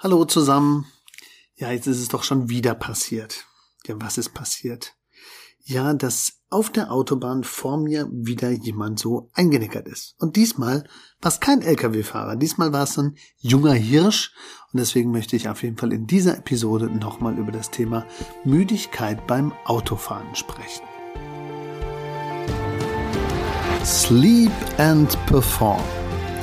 Hallo zusammen. Ja, jetzt ist es doch schon wieder passiert. Ja, was ist passiert? Ja, dass auf der Autobahn vor mir wieder jemand so eingenickert ist. Und diesmal war es kein Lkw-Fahrer. Diesmal war es ein junger Hirsch. Und deswegen möchte ich auf jeden Fall in dieser Episode nochmal über das Thema Müdigkeit beim Autofahren sprechen. Sleep and Perform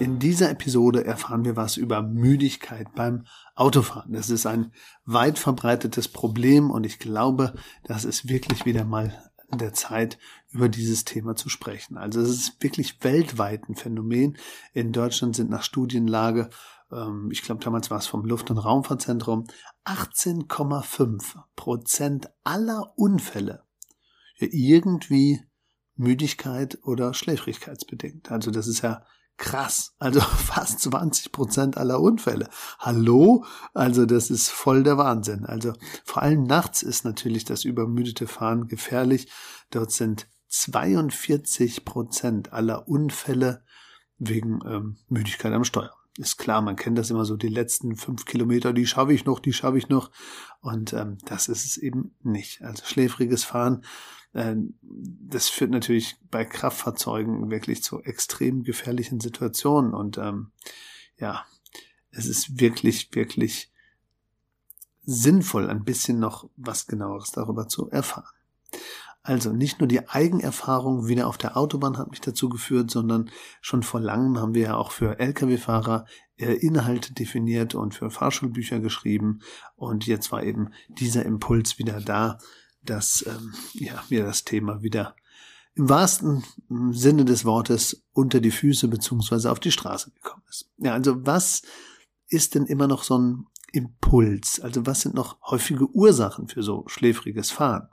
In dieser Episode erfahren wir was über Müdigkeit beim Autofahren. Das ist ein weit verbreitetes Problem und ich glaube, das ist wirklich wieder mal der Zeit, über dieses Thema zu sprechen. Also es ist wirklich weltweit ein Phänomen. In Deutschland sind nach Studienlage, ähm, ich glaube damals war es vom Luft- und Raumfahrtzentrum, 18,5 Prozent aller Unfälle irgendwie Müdigkeit oder Schläfrigkeitsbedingt. Also das ist ja krass. Also fast 20 Prozent aller Unfälle. Hallo? Also das ist voll der Wahnsinn. Also vor allem nachts ist natürlich das übermüdete Fahren gefährlich. Dort sind 42 Prozent aller Unfälle wegen ähm, Müdigkeit am Steuer. Ist klar, man kennt das immer so, die letzten fünf Kilometer, die schaffe ich noch, die schaffe ich noch. Und ähm, das ist es eben nicht. Also schläfriges Fahren äh, das führt natürlich bei Kraftfahrzeugen wirklich zu extrem gefährlichen Situationen und ähm, ja, es ist wirklich, wirklich sinnvoll, ein bisschen noch was genaueres darüber zu erfahren. Also nicht nur die Eigenerfahrung wieder auf der Autobahn hat mich dazu geführt, sondern schon vor langem haben wir ja auch für Lkw-Fahrer äh, Inhalte definiert und für Fahrschulbücher geschrieben. Und jetzt war eben dieser Impuls wieder da, dass ähm, ja, mir das Thema wieder im wahrsten Sinne des Wortes unter die Füße beziehungsweise auf die Straße gekommen ist. Ja, also was ist denn immer noch so ein Impuls? Also was sind noch häufige Ursachen für so schläfriges Fahren?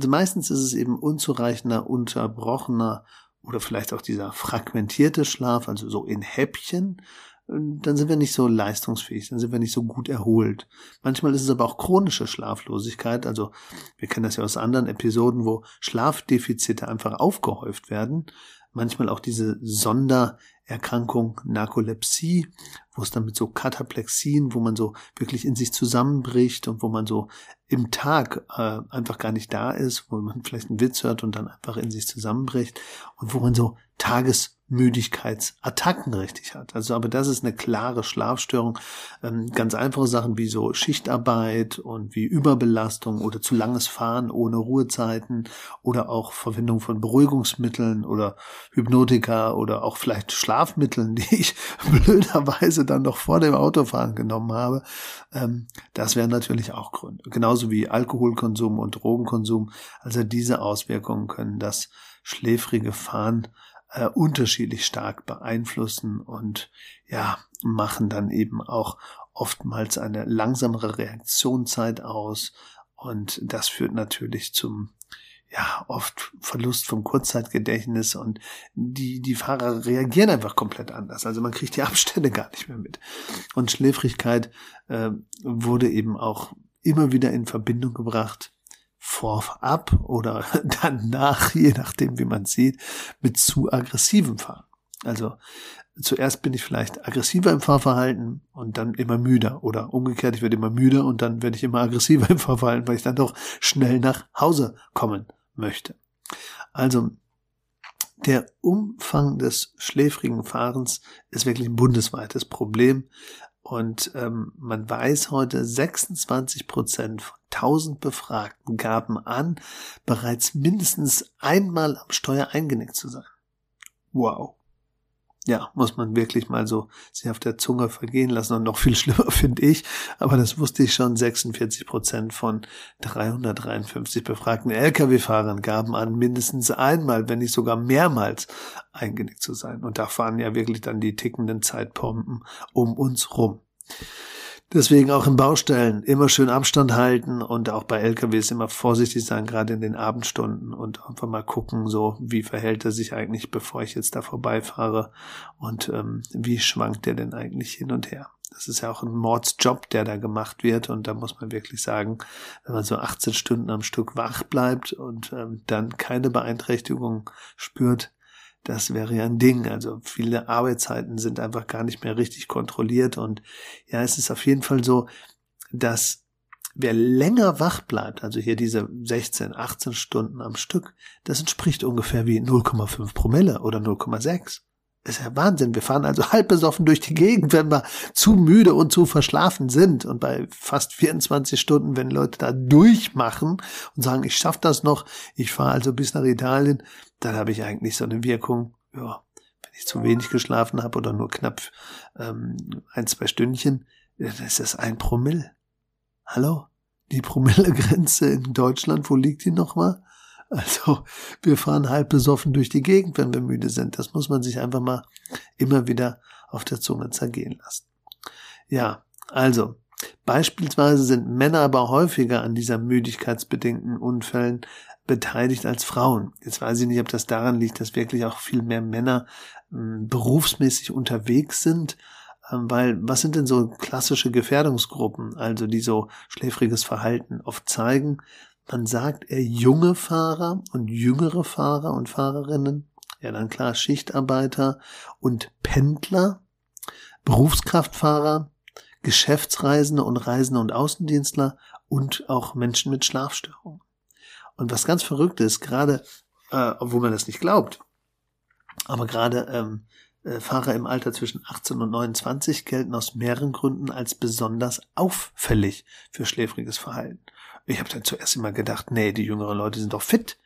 Also meistens ist es eben unzureichender, unterbrochener oder vielleicht auch dieser fragmentierte Schlaf, also so in Häppchen, dann sind wir nicht so leistungsfähig, dann sind wir nicht so gut erholt. Manchmal ist es aber auch chronische Schlaflosigkeit. Also wir kennen das ja aus anderen Episoden, wo Schlafdefizite einfach aufgehäuft werden. Manchmal auch diese Sondererkrankung Narkolepsie, wo es dann mit so Kataplexien, wo man so wirklich in sich zusammenbricht und wo man so im Tag äh, einfach gar nicht da ist, wo man vielleicht einen Witz hört und dann einfach in sich zusammenbricht und wo man so Tages Müdigkeitsattacken richtig hat. Also, aber das ist eine klare Schlafstörung. Ähm, ganz einfache Sachen wie so Schichtarbeit und wie Überbelastung oder zu langes Fahren ohne Ruhezeiten oder auch Verwendung von Beruhigungsmitteln oder Hypnotika oder auch vielleicht Schlafmitteln, die ich blöderweise dann noch vor dem Autofahren genommen habe. Ähm, das wären natürlich auch Gründe. Genauso wie Alkoholkonsum und Drogenkonsum. Also diese Auswirkungen können das schläfrige Fahren äh, unterschiedlich stark beeinflussen und ja, machen dann eben auch oftmals eine langsamere Reaktionszeit aus und das führt natürlich zum ja, oft Verlust vom Kurzzeitgedächtnis und die, die Fahrer reagieren einfach komplett anders. Also man kriegt die Abstände gar nicht mehr mit. Und Schläfrigkeit äh, wurde eben auch immer wieder in Verbindung gebracht vorab oder danach, je nachdem wie man sieht, mit zu aggressivem Fahren. Also zuerst bin ich vielleicht aggressiver im Fahrverhalten und dann immer müder oder umgekehrt, ich werde immer müder und dann werde ich immer aggressiver im Fahrverhalten, weil ich dann doch schnell nach Hause kommen möchte. Also der Umfang des schläfrigen Fahrens ist wirklich ein bundesweites Problem. Und ähm, man weiß heute, 26 Prozent von 1000 Befragten gaben an, bereits mindestens einmal am Steuer eingenickt zu sein. Wow. Ja, muss man wirklich mal so sich auf der Zunge vergehen lassen und noch viel schlimmer finde ich, aber das wusste ich schon, 46 Prozent von 353 befragten Lkw-Fahrern gaben an, mindestens einmal, wenn nicht sogar mehrmals eingenickt zu sein. Und da fahren ja wirklich dann die tickenden Zeitpompen um uns rum. Deswegen auch in Baustellen immer schön Abstand halten und auch bei LKWs immer vorsichtig sein, gerade in den Abendstunden und einfach mal gucken, so wie verhält er sich eigentlich, bevor ich jetzt da vorbeifahre und ähm, wie schwankt er denn eigentlich hin und her. Das ist ja auch ein Mordsjob, der da gemacht wird und da muss man wirklich sagen, wenn man so 18 Stunden am Stück wach bleibt und ähm, dann keine Beeinträchtigung spürt, das wäre ja ein Ding. Also viele Arbeitszeiten sind einfach gar nicht mehr richtig kontrolliert. Und ja, es ist auf jeden Fall so, dass wer länger wach bleibt, also hier diese 16, 18 Stunden am Stück, das entspricht ungefähr wie 0,5 Promille oder 0,6 ist ja Wahnsinn. Wir fahren also halb besoffen durch die Gegend, wenn wir zu müde und zu verschlafen sind. Und bei fast 24 Stunden, wenn Leute da durchmachen und sagen, ich schaffe das noch, ich fahre also bis nach Italien, dann habe ich eigentlich so eine Wirkung, ja, wenn ich zu wenig geschlafen habe oder nur knapp ähm, ein, zwei Stündchen, dann ist das ein Promille. Hallo? Die Promillegrenze in Deutschland, wo liegt die nochmal? Also wir fahren halb besoffen durch die Gegend, wenn wir müde sind. Das muss man sich einfach mal immer wieder auf der Zunge zergehen lassen. Ja, also beispielsweise sind Männer aber häufiger an dieser müdigkeitsbedingten Unfällen beteiligt als Frauen. Jetzt weiß ich nicht, ob das daran liegt, dass wirklich auch viel mehr Männer äh, berufsmäßig unterwegs sind. Ähm, weil was sind denn so klassische Gefährdungsgruppen, also die so schläfriges Verhalten oft zeigen? Man sagt er junge Fahrer und jüngere Fahrer und Fahrerinnen, ja dann klar Schichtarbeiter und Pendler, Berufskraftfahrer, Geschäftsreisende und Reisende und Außendienstler und auch Menschen mit Schlafstörungen. Und was ganz verrückt ist, gerade, äh, obwohl man das nicht glaubt, aber gerade ähm, äh, Fahrer im Alter zwischen 18 und 29 gelten aus mehreren Gründen als besonders auffällig für schläfriges Verhalten. Ich habe dann zuerst immer gedacht, nee, die jüngeren Leute sind doch fit.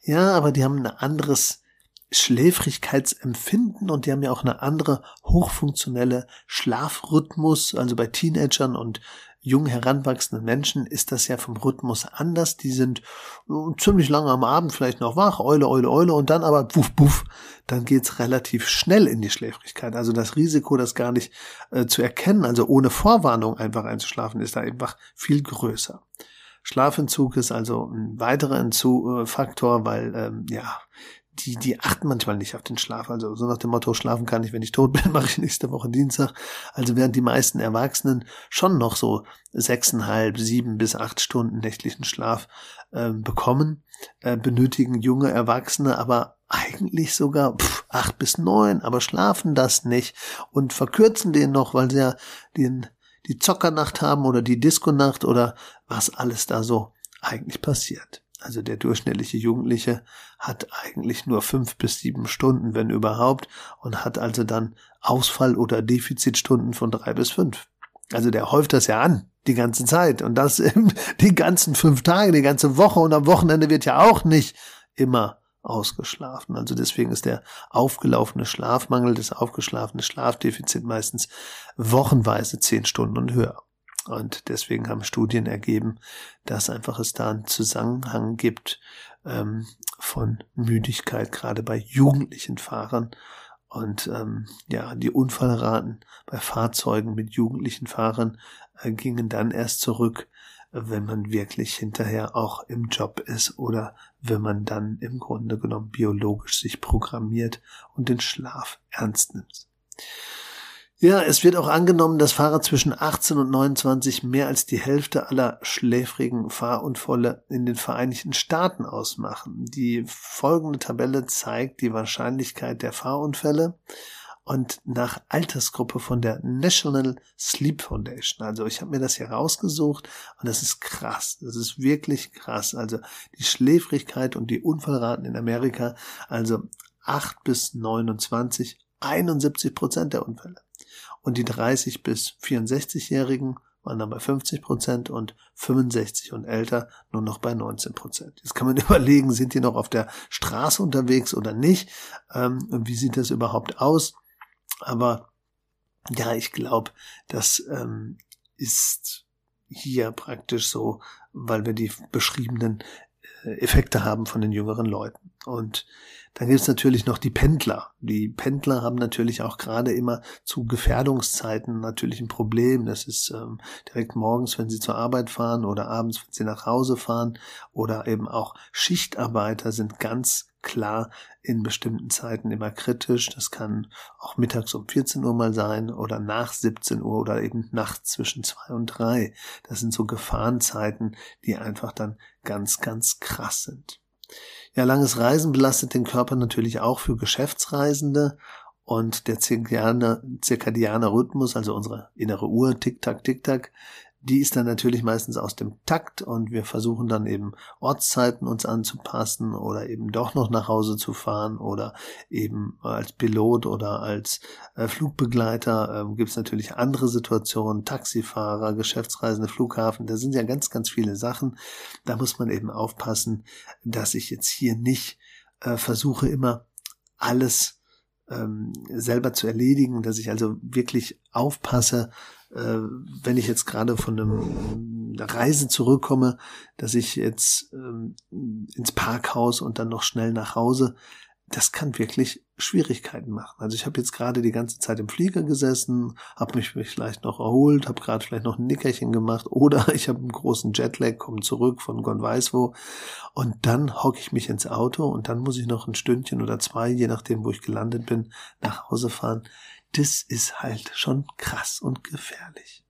Ja, aber die haben ein anderes Schläfrigkeitsempfinden und die haben ja auch eine andere hochfunktionelle Schlafrhythmus. Also bei Teenagern und jung heranwachsenden Menschen ist das ja vom Rhythmus anders. Die sind äh, ziemlich lange am Abend vielleicht noch wach, Eule, Eule, Eule und dann aber buff, buff, dann geht's relativ schnell in die Schläfrigkeit. Also das Risiko, das gar nicht äh, zu erkennen, also ohne Vorwarnung einfach einzuschlafen, ist da einfach viel größer. Schlafentzug ist also ein weiterer Faktor, weil ähm, ja die, die achten manchmal nicht auf den Schlaf. Also so nach dem Motto, schlafen kann ich, wenn ich tot bin, mache ich nächste Woche Dienstag. Also während die meisten Erwachsenen schon noch so sechseinhalb, sieben bis acht Stunden nächtlichen Schlaf äh, bekommen, äh, benötigen junge Erwachsene aber eigentlich sogar pff, acht bis neun, aber schlafen das nicht und verkürzen den noch, weil sie ja den die Zockernacht haben oder die Diskonacht oder was alles da so eigentlich passiert. Also der durchschnittliche Jugendliche hat eigentlich nur fünf bis sieben Stunden, wenn überhaupt, und hat also dann Ausfall- oder Defizitstunden von drei bis fünf. Also der häuft das ja an, die ganze Zeit. Und das die ganzen fünf Tage, die ganze Woche und am Wochenende wird ja auch nicht immer ausgeschlafen. Also deswegen ist der aufgelaufene Schlafmangel, das aufgeschlafene Schlafdefizit meistens wochenweise zehn Stunden und höher. Und deswegen haben Studien ergeben, dass einfach es da einen Zusammenhang gibt ähm, von Müdigkeit, gerade bei jugendlichen Fahrern. Und ähm, ja, die Unfallraten bei Fahrzeugen mit jugendlichen Fahrern äh, gingen dann erst zurück, wenn man wirklich hinterher auch im Job ist oder wenn man dann im Grunde genommen biologisch sich programmiert und den Schlaf ernst nimmt. Ja, es wird auch angenommen, dass Fahrer zwischen 18 und 29 mehr als die Hälfte aller schläfrigen Fahrunfälle in den Vereinigten Staaten ausmachen. Die folgende Tabelle zeigt die Wahrscheinlichkeit der Fahrunfälle und nach Altersgruppe von der National Sleep Foundation. Also ich habe mir das hier rausgesucht und das ist krass. Das ist wirklich krass. Also die Schläfrigkeit und die Unfallraten in Amerika, also 8 bis 29, 71 Prozent der Unfälle. Und die 30 bis 64-Jährigen waren dann bei 50 Prozent und 65 und älter nur noch bei 19 Prozent. Jetzt kann man überlegen, sind die noch auf der Straße unterwegs oder nicht? Ähm, wie sieht das überhaupt aus? Aber ja, ich glaube, das ähm, ist hier praktisch so, weil wir die beschriebenen äh, Effekte haben von den jüngeren Leuten. Und dann gibt es natürlich noch die Pendler. Die Pendler haben natürlich auch gerade immer zu Gefährdungszeiten natürlich ein Problem. Das ist ähm, direkt morgens, wenn sie zur Arbeit fahren oder abends, wenn sie nach Hause fahren oder eben auch Schichtarbeiter sind ganz klar in bestimmten Zeiten immer kritisch. Das kann auch mittags um 14 Uhr mal sein oder nach 17 Uhr oder eben nachts zwischen zwei und drei. Das sind so Gefahrenzeiten, die einfach dann ganz, ganz krass sind. Ja, langes Reisen belastet den Körper natürlich auch für Geschäftsreisende. Und der zirkadiane, Rhythmus, also unsere innere Uhr, Tick-Tack, Tick-Tack, die ist dann natürlich meistens aus dem Takt und wir versuchen dann eben Ortszeiten uns anzupassen oder eben doch noch nach Hause zu fahren oder eben als Pilot oder als äh, Flugbegleiter äh, gibt es natürlich andere Situationen, Taxifahrer, Geschäftsreisende, Flughafen, da sind ja ganz, ganz viele Sachen. Da muss man eben aufpassen, dass ich jetzt hier nicht äh, versuche immer alles ähm, selber zu erledigen, dass ich also wirklich aufpasse, äh, wenn ich jetzt gerade von einem, Reise zurückkomme, dass ich jetzt ähm, ins Parkhaus und dann noch schnell nach Hause, das kann wirklich Schwierigkeiten machen. Also ich habe jetzt gerade die ganze Zeit im Flieger gesessen, habe mich vielleicht noch erholt, habe gerade vielleicht noch ein Nickerchen gemacht oder ich habe einen großen Jetlag, komme zurück von Gott weiß wo und dann hocke ich mich ins Auto und dann muss ich noch ein Stündchen oder zwei, je nachdem wo ich gelandet bin, nach Hause fahren das ist halt schon krass und gefährlich.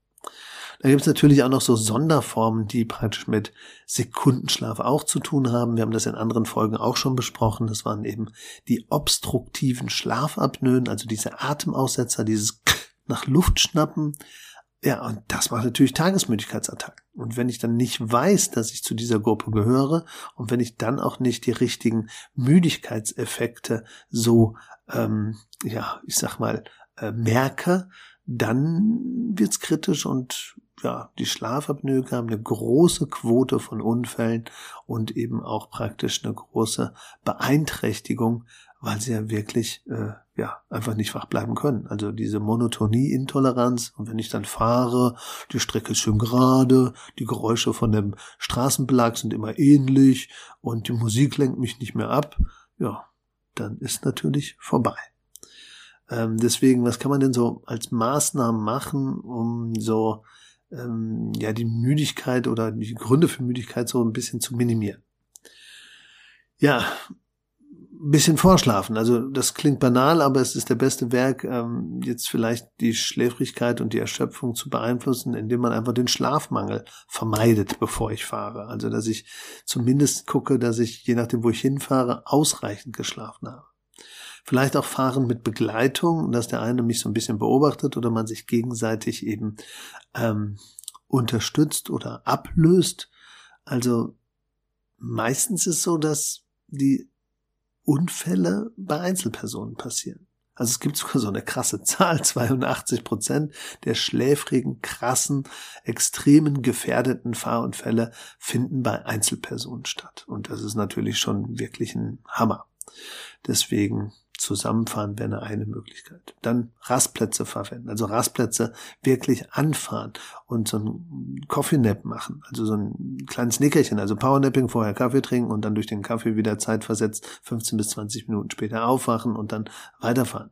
Da gibt es natürlich auch noch so Sonderformen, die praktisch mit Sekundenschlaf auch zu tun haben. Wir haben das in anderen Folgen auch schon besprochen. Das waren eben die obstruktiven Schlafapnoen, also diese Atemaussetzer, dieses nach Luft schnappen. Ja, und das macht natürlich Tagesmüdigkeitsattacken. Und wenn ich dann nicht weiß, dass ich zu dieser Gruppe gehöre und wenn ich dann auch nicht die richtigen Müdigkeitseffekte so, ähm, ja, ich sag mal, äh, merke, dann wird's kritisch und ja, die Schlafapnoe haben eine große Quote von Unfällen und eben auch praktisch eine große Beeinträchtigung, weil sie ja wirklich äh, ja einfach nicht wach bleiben können. Also diese Monotonie-Intoleranz und wenn ich dann fahre, die Strecke ist schön gerade, die Geräusche von dem Straßenbelag sind immer ähnlich und die Musik lenkt mich nicht mehr ab, ja, dann ist natürlich vorbei. Ähm, deswegen, was kann man denn so als Maßnahmen machen, um so ähm, ja die Müdigkeit oder die Gründe für Müdigkeit so ein bisschen zu minimieren? Ja, ein bisschen vorschlafen. Also das klingt banal, aber es ist der beste Werk, ähm, jetzt vielleicht die Schläfrigkeit und die Erschöpfung zu beeinflussen, indem man einfach den Schlafmangel vermeidet, bevor ich fahre. Also dass ich zumindest gucke, dass ich, je nachdem, wo ich hinfahre, ausreichend geschlafen habe. Vielleicht auch fahren mit Begleitung, dass der eine mich so ein bisschen beobachtet oder man sich gegenseitig eben ähm, unterstützt oder ablöst. Also meistens ist so, dass die Unfälle bei Einzelpersonen passieren. Also es gibt sogar so eine krasse Zahl, 82 Prozent der schläfrigen, krassen, extremen gefährdeten Fahrunfälle finden bei Einzelpersonen statt. Und das ist natürlich schon wirklich ein Hammer. Deswegen Zusammenfahren wäre eine Möglichkeit. Dann Rastplätze verwenden, also Rastplätze wirklich anfahren und so ein Coffee Nap machen, also so ein kleines Nickerchen, also Powernapping, vorher Kaffee trinken und dann durch den Kaffee wieder Zeit versetzt, 15 bis 20 Minuten später aufwachen und dann weiterfahren.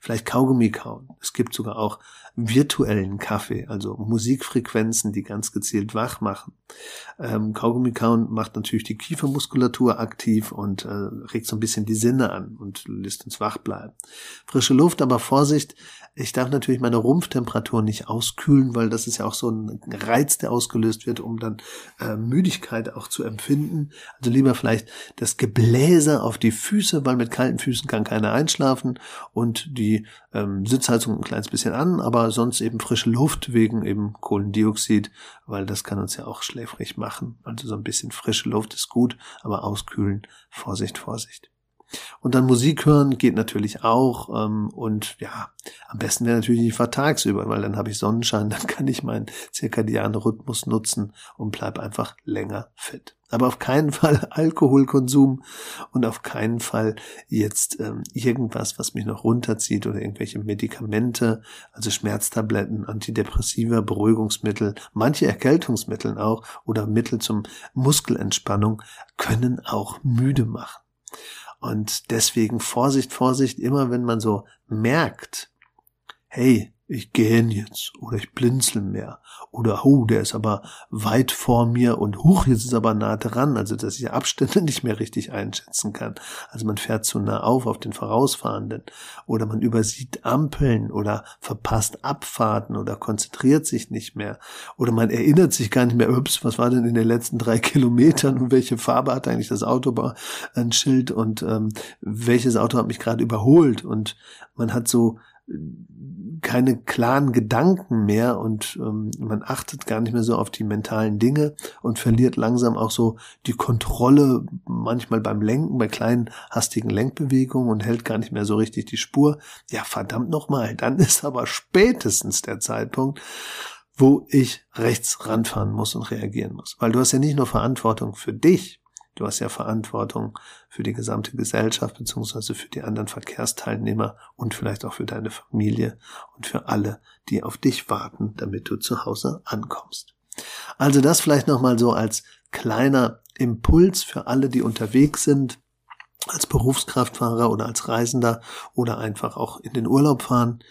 Vielleicht Kaugummi kauen. Es gibt sogar auch virtuellen Kaffee, also Musikfrequenzen, die ganz gezielt wach machen. Ähm, Kaugummi kauen macht natürlich die Kiefermuskulatur aktiv und äh, regt so ein bisschen die Sinne an und lässt uns wach bleiben. Frische Luft, aber Vorsicht, ich darf natürlich meine Rumpftemperatur nicht auskühlen, weil das ist ja auch so ein Reiz, der ausgelöst wird, um dann äh, Müdigkeit auch zu empfinden. Also lieber vielleicht das Gebläse auf die Füße, weil mit kalten Füßen kann keiner einschlafen und die ähm, Sitzheizung ein kleines bisschen an, aber sonst eben frische Luft wegen eben Kohlendioxid, weil das kann uns ja auch schläfrig machen. Also so ein bisschen frische Luft ist gut, aber auskühlen, Vorsicht, Vorsicht. Und dann Musik hören geht natürlich auch. Ähm, und ja, am besten wäre natürlich nicht tagsüber, weil dann habe ich Sonnenschein, dann kann ich meinen zirkadianen Rhythmus nutzen und bleib einfach länger fit. Aber auf keinen Fall Alkoholkonsum und auf keinen Fall jetzt ähm, irgendwas, was mich noch runterzieht oder irgendwelche Medikamente, also Schmerztabletten, Antidepressiva, Beruhigungsmittel, manche Erkältungsmittel auch oder Mittel zum Muskelentspannung können auch müde machen. Und deswegen Vorsicht, Vorsicht, immer wenn man so merkt, hey, ich gähn jetzt. Oder ich blinzel mehr. Oder oh, der ist aber weit vor mir und huch, jetzt ist aber nah dran, also dass ich Abstände nicht mehr richtig einschätzen kann. Also man fährt zu nah auf auf den Vorausfahrenden. Oder man übersieht Ampeln oder verpasst Abfahrten oder konzentriert sich nicht mehr. Oder man erinnert sich gar nicht mehr, ups, was war denn in den letzten drei Kilometern und welche Farbe hat eigentlich das Autobahnschild und ähm, welches Auto hat mich gerade überholt? Und man hat so keine klaren Gedanken mehr und ähm, man achtet gar nicht mehr so auf die mentalen Dinge und verliert langsam auch so die Kontrolle manchmal beim Lenken, bei kleinen hastigen Lenkbewegungen und hält gar nicht mehr so richtig die Spur. Ja, verdammt nochmal, dann ist aber spätestens der Zeitpunkt, wo ich rechts ranfahren muss und reagieren muss. Weil du hast ja nicht nur Verantwortung für dich, Du hast ja Verantwortung für die gesamte Gesellschaft beziehungsweise für die anderen Verkehrsteilnehmer und vielleicht auch für deine Familie und für alle, die auf dich warten, damit du zu Hause ankommst. Also das vielleicht nochmal so als kleiner Impuls für alle, die unterwegs sind, als Berufskraftfahrer oder als Reisender oder einfach auch in den Urlaub fahren.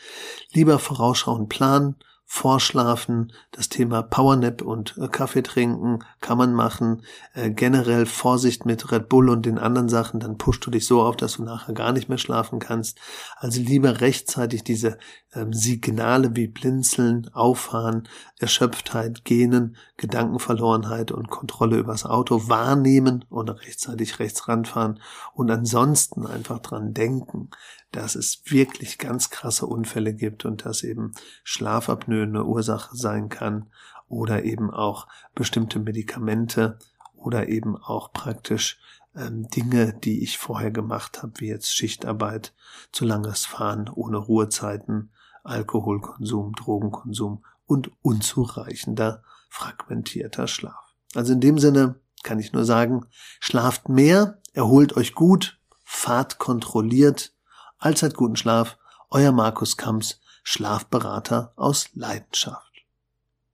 Lieber vorausschauen, planen Vorschlafen, das Thema Powernap und äh, Kaffee trinken kann man machen. Äh, generell Vorsicht mit Red Bull und den anderen Sachen, dann pushst du dich so auf, dass du nachher gar nicht mehr schlafen kannst. Also lieber rechtzeitig diese ähm, Signale wie Blinzeln, Auffahren, Erschöpftheit, Gähnen, Gedankenverlorenheit und Kontrolle übers Auto wahrnehmen und rechtzeitig rechts ranfahren und ansonsten einfach dran denken, dass es wirklich ganz krasse Unfälle gibt und dass eben Schlafapnoe eine Ursache sein kann oder eben auch bestimmte Medikamente oder eben auch praktisch ähm, Dinge, die ich vorher gemacht habe, wie jetzt Schichtarbeit, zu langes Fahren ohne Ruhezeiten, Alkoholkonsum, Drogenkonsum und unzureichender fragmentierter Schlaf. Also in dem Sinne kann ich nur sagen, schlaft mehr, erholt euch gut, fahrt kontrolliert, Allzeit guten Schlaf, euer Markus Kamps, Schlafberater aus Leidenschaft.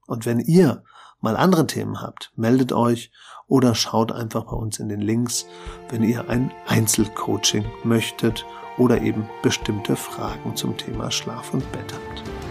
Und wenn ihr mal andere Themen habt, meldet euch oder schaut einfach bei uns in den Links, wenn ihr ein Einzelcoaching möchtet oder eben bestimmte Fragen zum Thema Schlaf und Bett habt.